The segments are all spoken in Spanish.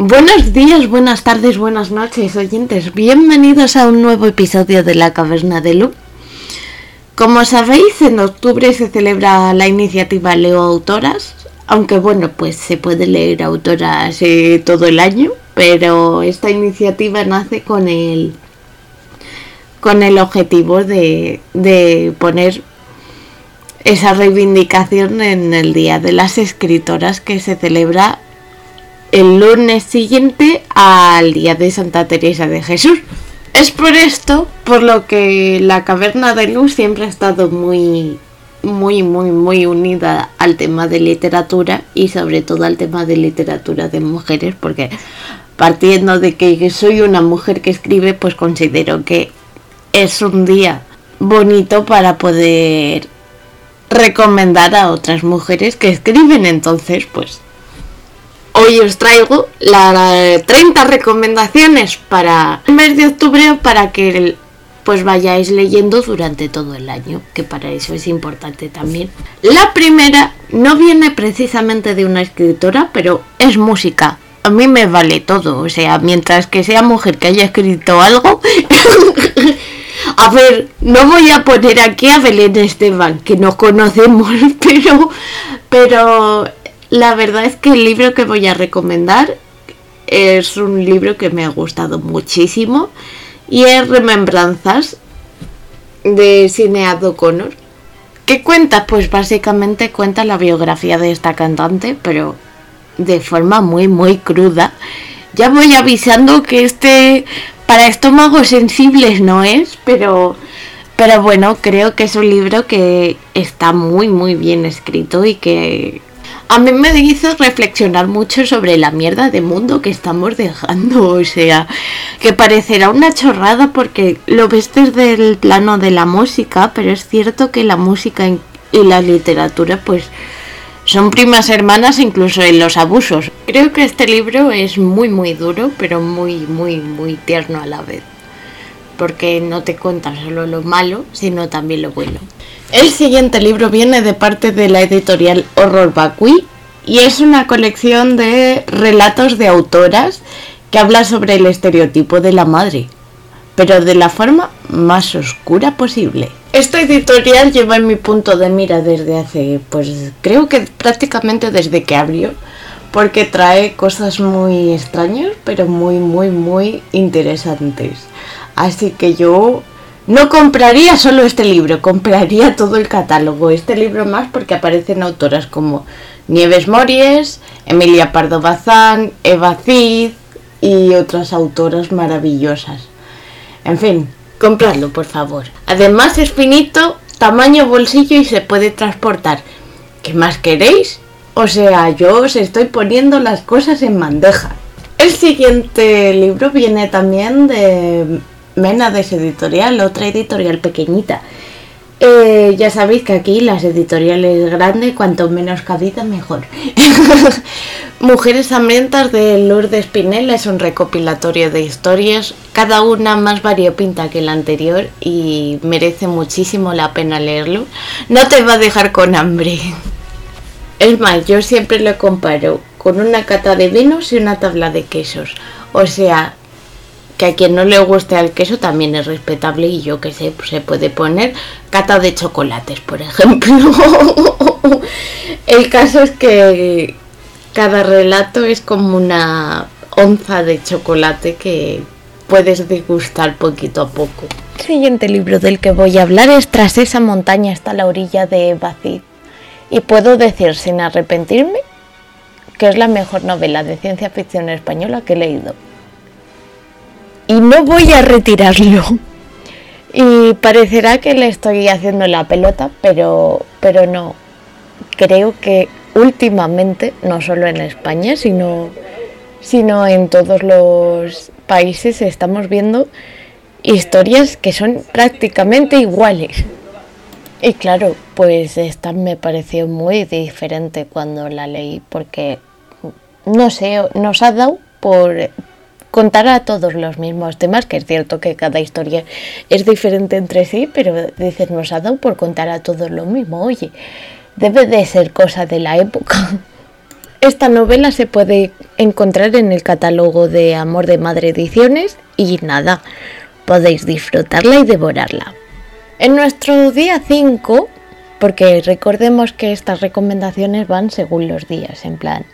Buenos días, buenas tardes, buenas noches, oyentes. Bienvenidos a un nuevo episodio de La Caverna de Lu. Como sabéis, en octubre se celebra la iniciativa Leo Autoras, aunque bueno, pues se puede leer autoras eh, todo el año, pero esta iniciativa nace con el con el objetivo de, de poner esa reivindicación en el Día de las Escritoras que se celebra el lunes siguiente al Día de Santa Teresa de Jesús. Es por esto por lo que la Caverna de Luz siempre ha estado muy, muy, muy, muy unida al tema de literatura y sobre todo al tema de literatura de mujeres, porque partiendo de que soy una mujer que escribe, pues considero que es un día bonito para poder recomendar a otras mujeres que escriben. Entonces, pues hoy os traigo las 30 recomendaciones para el mes de octubre para que pues vayáis leyendo durante todo el año, que para eso es importante también. La primera no viene precisamente de una escritora, pero es música. A mí me vale todo, o sea, mientras que sea mujer que haya escrito algo, A ver, no voy a poner aquí a Belén Esteban, que no conocemos, pero, pero la verdad es que el libro que voy a recomendar es un libro que me ha gustado muchísimo y es Remembranzas de Sinead O'Connor. ¿Qué cuenta? Pues básicamente cuenta la biografía de esta cantante, pero de forma muy, muy cruda. Ya voy avisando que este para estómagos sensibles no es, pero, pero bueno, creo que es un libro que está muy, muy bien escrito y que a mí me hizo reflexionar mucho sobre la mierda de mundo que estamos dejando. O sea, que parecerá una chorrada porque lo ves desde el plano de la música, pero es cierto que la música y la literatura, pues son primas hermanas incluso en los abusos. Creo que este libro es muy muy duro, pero muy muy muy tierno a la vez. Porque no te cuenta solo lo malo, sino también lo bueno. El siguiente libro viene de parte de la editorial Horror Vacui y es una colección de relatos de autoras que habla sobre el estereotipo de la madre, pero de la forma más oscura posible. Esta editorial lleva en mi punto de mira desde hace, pues creo que prácticamente desde que abrió, porque trae cosas muy extrañas, pero muy, muy, muy interesantes. Así que yo no compraría solo este libro, compraría todo el catálogo. Este libro más porque aparecen autoras como Nieves Mories, Emilia Pardo Bazán, Eva Cid y otras autoras maravillosas. En fin, Compradlo, por favor. Además es finito, tamaño bolsillo y se puede transportar. ¿Qué más queréis? O sea, yo os estoy poniendo las cosas en bandeja. El siguiente libro viene también de Menades Editorial, otra editorial pequeñita. Eh, ya sabéis que aquí las editoriales grandes, cuanto menos cabida, mejor. Mujeres hambrientas de Lourdes Pinel es un recopilatorio de historias, cada una más variopinta que la anterior y merece muchísimo la pena leerlo. No te va a dejar con hambre. Es más, yo siempre lo comparo con una cata de vinos y una tabla de quesos. O sea, que a quien no le guste el queso también es respetable y yo que sé, pues se puede poner cata de chocolates, por ejemplo. el caso es que cada relato es como una onza de chocolate que puedes degustar poquito a poco. El siguiente libro del que voy a hablar es Tras esa montaña está la orilla de Bacid. Y puedo decir sin arrepentirme que es la mejor novela de ciencia ficción española que he leído y no voy a retirarlo. Y parecerá que le estoy haciendo la pelota, pero, pero no. Creo que últimamente, no solo en España, sino, sino en todos los países, estamos viendo historias que son prácticamente iguales. Y claro, pues esta me pareció muy diferente cuando la leí, porque, no sé, nos ha dado por, contará todos los mismos temas, que es cierto que cada historia es diferente entre sí, pero dices, nos ha dado por contar a todos lo mismo, oye, debe de ser cosa de la época. Esta novela se puede encontrar en el catálogo de Amor de Madre Ediciones y nada, podéis disfrutarla y devorarla. En nuestro día 5, porque recordemos que estas recomendaciones van según los días, en plan.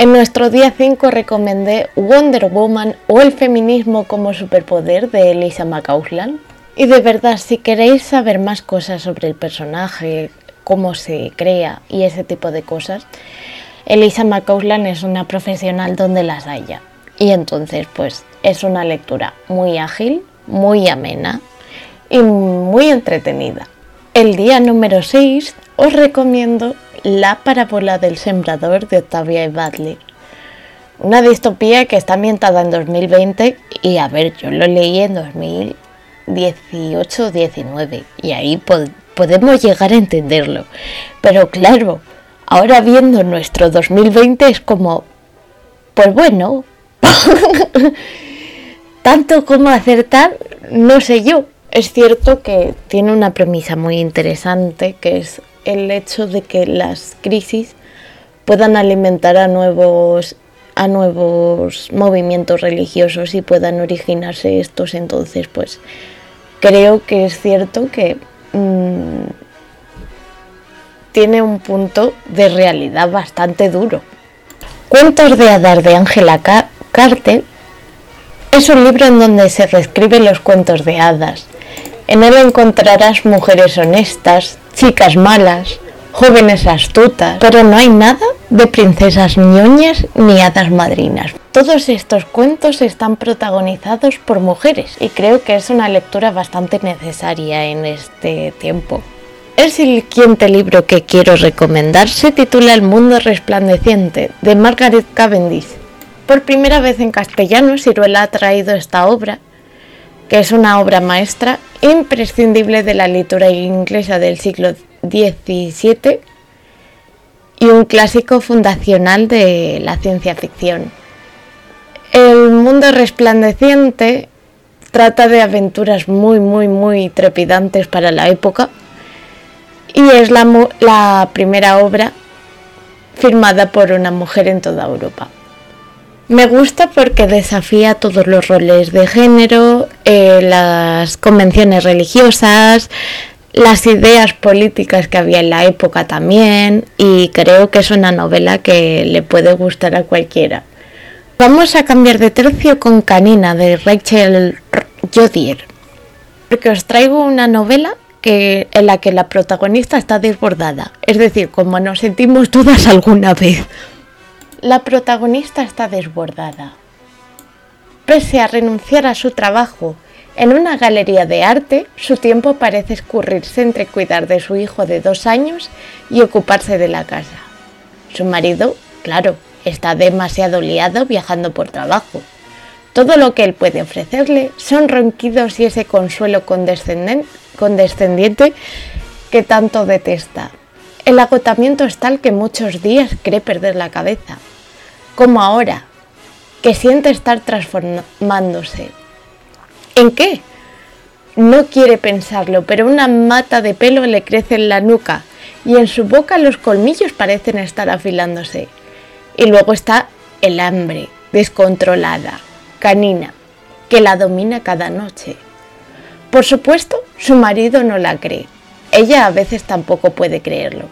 En nuestro día 5 recomendé Wonder Woman o el feminismo como superpoder de Elisa McCausland. Y de verdad, si queréis saber más cosas sobre el personaje, cómo se crea y ese tipo de cosas, Elisa McCausland es una profesional donde las haya. Y entonces, pues es una lectura muy ágil, muy amena y muy entretenida. El día número 6 os recomiendo La parábola del sembrador de Octavia Butler. Una distopía que está ambientada en 2020 y a ver, yo lo leí en 2018-19 y ahí podemos llegar a entenderlo. Pero claro, Ahora viendo nuestro 2020 es como, pues bueno, tanto como acertar, no sé yo. Es cierto que tiene una premisa muy interesante, que es el hecho de que las crisis puedan alimentar a nuevos a nuevos movimientos religiosos y puedan originarse estos entonces pues creo que es cierto que mm, tiene un punto de realidad bastante duro. Cuentos de hadas de Ángela Carter es un libro en donde se reescriben los cuentos de hadas. En él encontrarás mujeres honestas, chicas malas, jóvenes astutas, pero no hay nada de princesas ñoñas ni hadas madrinas. Todos estos cuentos están protagonizados por mujeres y creo que es una lectura bastante necesaria en este tiempo. El siguiente libro que quiero recomendar se titula El mundo resplandeciente de Margaret Cavendish. Por primera vez en castellano, Ciruela ha traído esta obra, que es una obra maestra imprescindible de la literatura inglesa del siglo XVII y un clásico fundacional de la ciencia ficción. El mundo resplandeciente trata de aventuras muy, muy, muy trepidantes para la época y es la, primera obra firmada por una mujer en toda Europa. Me gusta porque desafía todos los roles de género, eh, las convenciones religiosas, las ideas políticas que había en la época también y creo que es una novela que le puede gustar a cualquiera. Vamos a cambiar de tercio con Canina de Rachel Jodier, porque os traigo una novela que, en la que la protagonista está desbordada, es decir, como nos sentimos todas alguna vez. La protagonista está desbordada. Pese a renunciar a su trabajo en una galería de arte, su tiempo parece escurrirse entre cuidar de su hijo de dos años y ocuparse de la casa. Su marido, claro, está demasiado liado viajando por trabajo. Todo lo que él puede ofrecerle son ronquidos y ese consuelo condescendiente que tanto detesta. El agotamiento es tal que muchos días cree perder la cabeza, como ahora, que siente estar transformándose. ¿En qué? No quiere pensarlo, pero una mata de pelo le crece en la nuca y en su boca los colmillos parecen estar afilándose. Y luego está el hambre, descontrolada, canina, que la domina cada noche. Por supuesto, su marido no la cree. Ella a veces tampoco puede creerlo.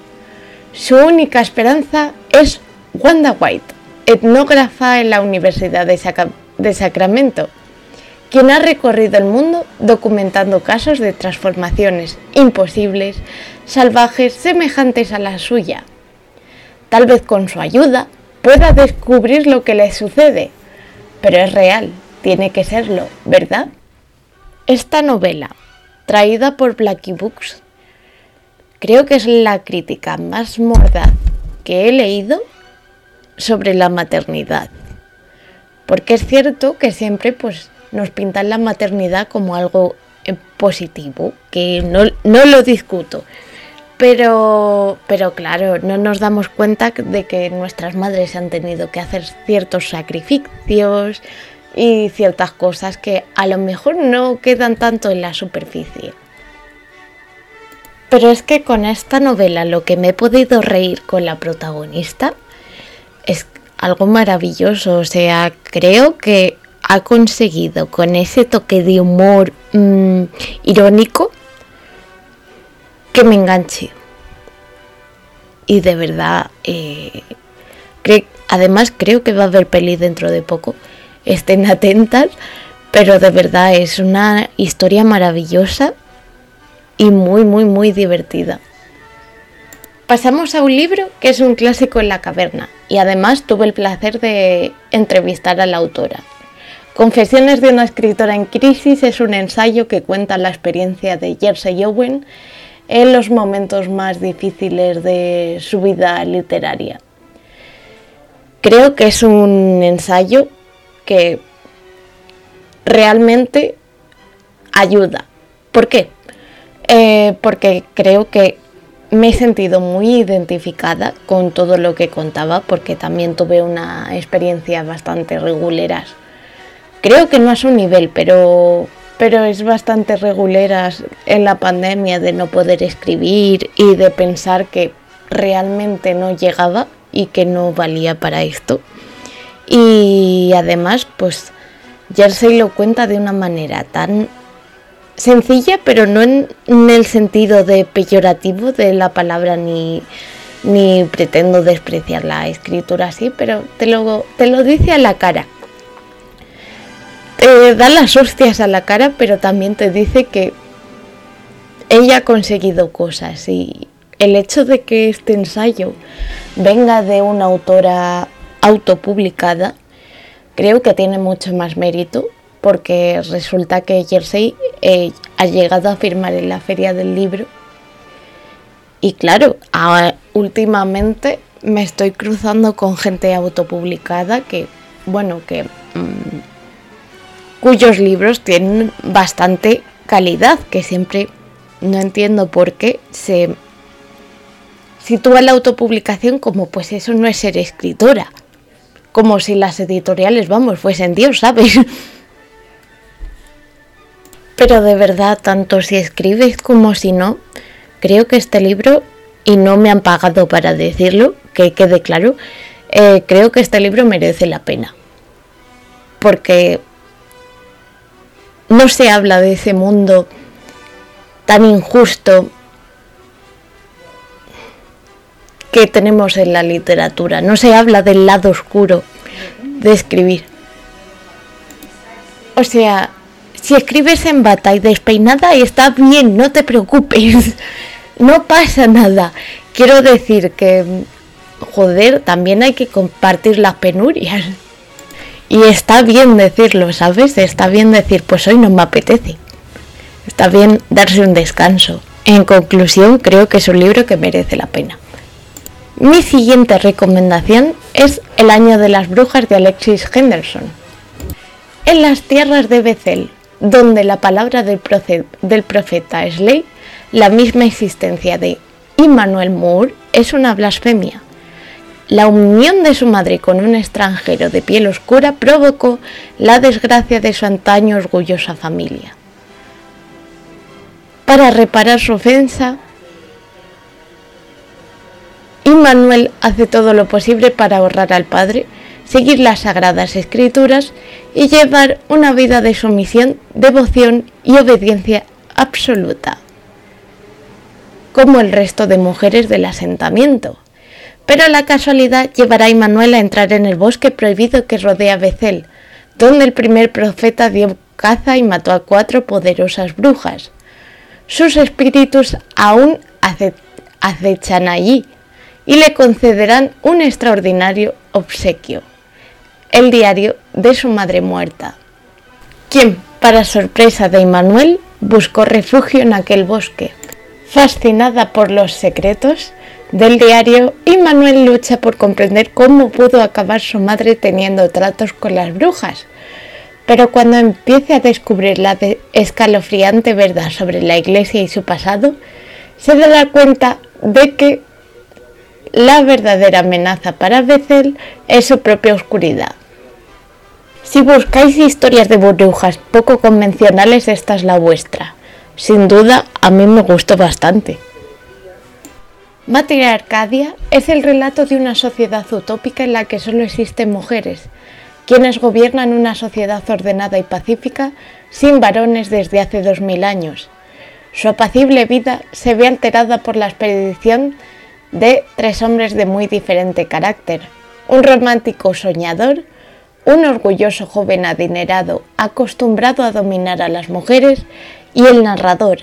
Su única esperanza es Wanda White, etnógrafa en la Universidad de, Sacramento, quien ha recorrido el mundo documentando casos de transformaciones imposibles, salvajes, semejantes a la suya. Tal vez con su ayuda pueda descubrir lo que le sucede, pero es real, tiene que serlo, ¿verdad? Esta novela, traída por Blackie Books, creo que es la crítica más mordaz que he leído sobre la maternidad. Porque es cierto que siempre pues, nos pintan la maternidad como algo eh, positivo, que no, no lo discuto. Pero, pero claro, no nos damos cuenta de que nuestras madres han tenido que hacer ciertos sacrificios, y ciertas cosas que a lo mejor no quedan tanto en la superficie. Pero es que con esta novela lo que me he podido reír con la protagonista algo maravilloso. O sea, creo que ha conseguido con ese toque de humor mm, irónico que me enganche. Y de verdad, eh, además creo que va a haber peli dentro de poco. Estén atentas, pero de verdad es una historia maravillosa y muy, muy, muy divertida. Pasamos a un libro que es un clásico en la caverna y además tuve el placer de entrevistar a la autora. Confesiones de una escritora en crisis es un ensayo que cuenta la experiencia de Jersey Owen en los momentos más difíciles de su vida literaria. Creo que es un ensayo que realmente ayuda. ¿Por qué? Eh, porque creo que me he sentido muy identificada con todo lo que contaba porque también tuve una experiencia bastante reguleras. Creo que no a su nivel, pero, pero es bastante reguleras en la pandemia de no poder escribir y de pensar que realmente no llegaba y que no valía para esto. Y además, pues Jersey lo cuenta de una manera tan sencilla, pero no en, el sentido de peyorativo de la palabra ni, ni pretendo despreciar la escritura así, pero te lo, te lo dice a la cara. Te da las hostias a la cara, pero también te dice que ella ha conseguido cosas y el hecho de que este ensayo venga de una autora autopublicada, creo que tiene mucho más mérito porque resulta que Jersey eh, ha llegado a firmar en la feria del libro. Y claro, últimamente me estoy cruzando con gente autopublicada que, bueno, que mm, cuyos libros tienen bastante calidad, que siempre no entiendo por qué se sitúa la autopublicación como pues eso no es ser escritora, como si las editoriales, vamos, fuesen Dios, ¿sabes? Pero de verdad, tanto si escribes como si no, creo que este libro, y no me han pagado para decirlo, que quede claro, eh, creo que este libro merece la pena. Porque no se habla de ese mundo tan injusto que tenemos en la literatura. No se habla del lado oscuro de escribir. O sea, si escribes en bata y despeinada está bien, no te preocupes. No pasa nada. Quiero decir que, joder, también hay que compartir las penurias. Y está bien decirlo, ¿sabes? Está bien decir, pues hoy no me apetece. Está bien darse un descanso. En conclusión, creo que es un libro que merece la pena. Mi siguiente recomendación es El año de las brujas de Alexis Henderson. En las tierras de Bethel, donde la palabra del, profeta es ley, la misma existencia de Immanuel Moore es una blasfemia. La unión de su madre con un extranjero de piel oscura provocó la desgracia de su antaño orgullosa familia. Para reparar su ofensa, Immanuel hace todo lo posible para ahorrar al padre seguir las sagradas escrituras y llevar una vida de sumisión, devoción y obediencia absoluta, como el resto de mujeres del asentamiento. Pero la casualidad llevará a Immanuel a entrar en el bosque prohibido que rodea Becel, donde el primer profeta dio caza y mató a cuatro poderosas brujas. Sus espíritus aún acechan allí y le concederán un extraordinario obsequio el diario de su madre muerta, quien, para sorpresa de Immanuel, buscó refugio en aquel bosque. Fascinada por los secretos del diario, Immanuel lucha por comprender cómo pudo acabar su madre teniendo tratos con las brujas. Pero cuando empiece a descubrir la escalofriante verdad sobre la iglesia y su pasado, se dará cuenta de que la verdadera amenaza para Bethel es su propia oscuridad. Si buscáis historias de brujas poco convencionales, esta es la vuestra. Sin duda, a mí me gustó bastante. Matriarcadia es el relato de una sociedad utópica en la que solo existen mujeres, quienes gobiernan una sociedad ordenada y pacífica sin varones desde hace dos mil años. Su apacible vida se ve alterada por la expedición de tres hombres de muy diferente carácter. Un romántico soñador, un orgulloso joven adinerado acostumbrado a dominar a las mujeres y el narrador,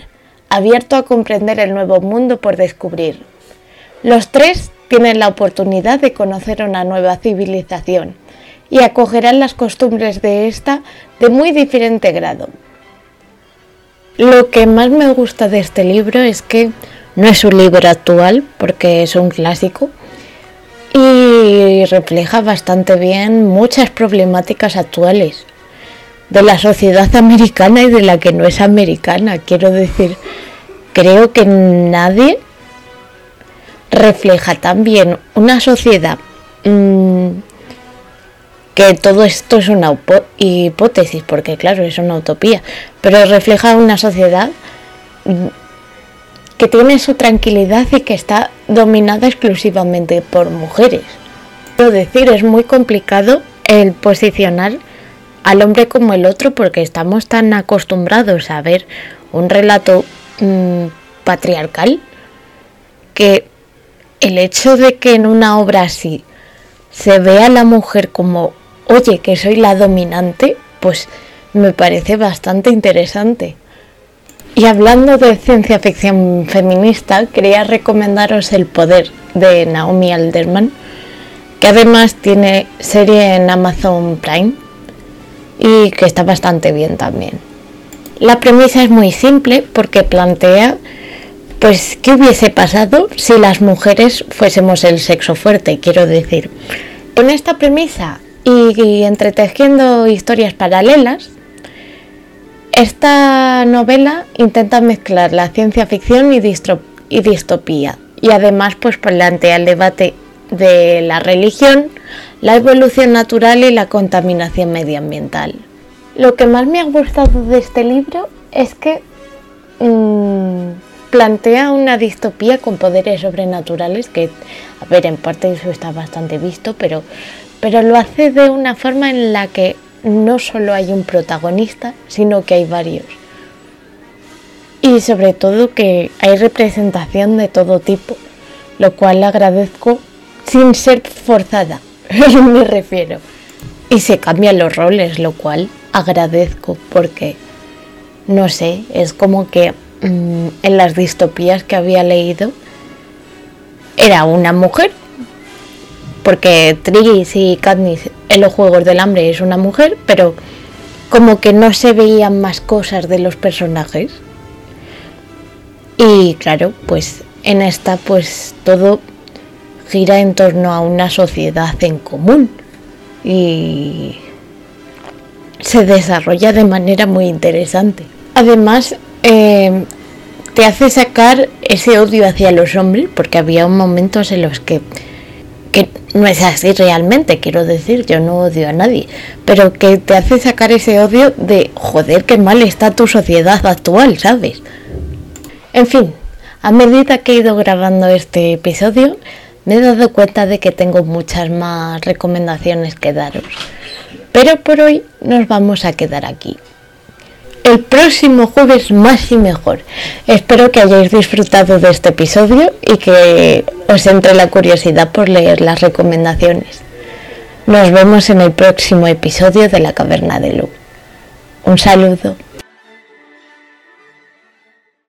abierto a comprender el nuevo mundo por descubrir. Los tres tienen la oportunidad de conocer una nueva civilización y acogerán las costumbres de esta de muy diferente grado. Lo que más me gusta de este libro es que no es un libro actual porque es un clásico y refleja bastante bien muchas problemáticas actuales de la sociedad americana y de la que no es americana. Quiero decir, creo que nadie refleja también una sociedad mm, que todo esto es una hipótesis, porque claro, es una utopía, pero refleja una sociedad mm, que tiene su tranquilidad y que está dominada exclusivamente por mujeres. Quiero decir, es muy complicado el posicionar al hombre como el otro porque estamos tan acostumbrados a ver un relato mm, patriarcal que el hecho de que en una obra así se vea a la mujer como, oye, que soy la dominante, pues me parece bastante interesante. Y hablando de ciencia ficción feminista, quería recomendaros El Poder de Naomi Alderman, que además tiene serie en Amazon Prime y que está bastante bien también. La premisa es muy simple porque plantea pues, ¿qué hubiese pasado si las mujeres fuésemos el sexo fuerte? Quiero decir, con esta premisa y, entretejiendo historias paralelas, esta novela intenta mezclar la ciencia ficción y, distopía y además pues plantea el debate de la religión, la evolución natural y la contaminación medioambiental. Lo que más me ha gustado de este libro es que mmm, plantea una distopía con poderes sobrenaturales que, a ver, en parte eso está bastante visto, pero, pero lo hace de una forma en la que no solo hay un protagonista, sino que hay varios. Y sobre todo que hay representación de todo tipo, lo cual agradezco sin ser forzada, me refiero. Y se cambian los roles, lo cual agradezco porque, no sé, es como que Mm, en las distopías que había leído era una mujer, porque Tris y Katniss en los Juegos del Hambre es una mujer, pero como que no se veían más cosas de los personajes. Y claro, pues en esta pues todo gira en torno a una sociedad en común y se desarrolla de manera muy interesante. Además, eh, te hace sacar ese odio hacia los hombres, porque había momentos en los que, que no es así realmente, quiero decir, yo no odio a nadie, pero que te hace sacar ese odio de, joder, qué mal está tu sociedad actual, ¿sabes? En fin, a medida que he ido grabando este episodio, me he dado cuenta de que tengo muchas más recomendaciones que daros. Pero por hoy nos vamos a quedar aquí el próximo jueves más y mejor. Espero que hayáis disfrutado de este episodio y que os entre la curiosidad por leer las recomendaciones. Nos vemos en el próximo episodio de La Caverna de Lu. Un saludo.